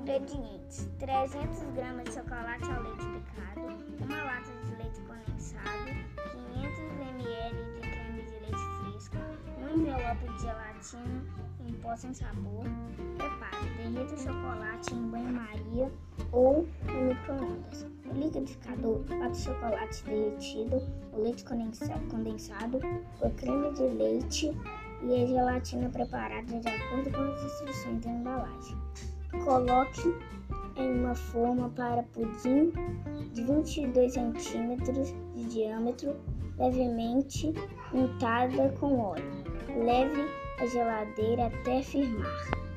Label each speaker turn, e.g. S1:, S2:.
S1: Ingredientes: 300 gramas de chocolate ao leite picado, uma lata de leite condensado, 500 ml de creme de leite fresco, um envelope de gelatina em pó sem sabor. Prepare: derreta o chocolate em banho-maria ou no micro-ondas. No liquidificador, bata o chocolate derretido, o leite condensado, o creme de leite e a gelatina preparada de acordo com as instruções da embalagem. Coloque em uma forma para pudim de 22 cm de diâmetro, levemente untada com óleo. Leve à geladeira até firmar.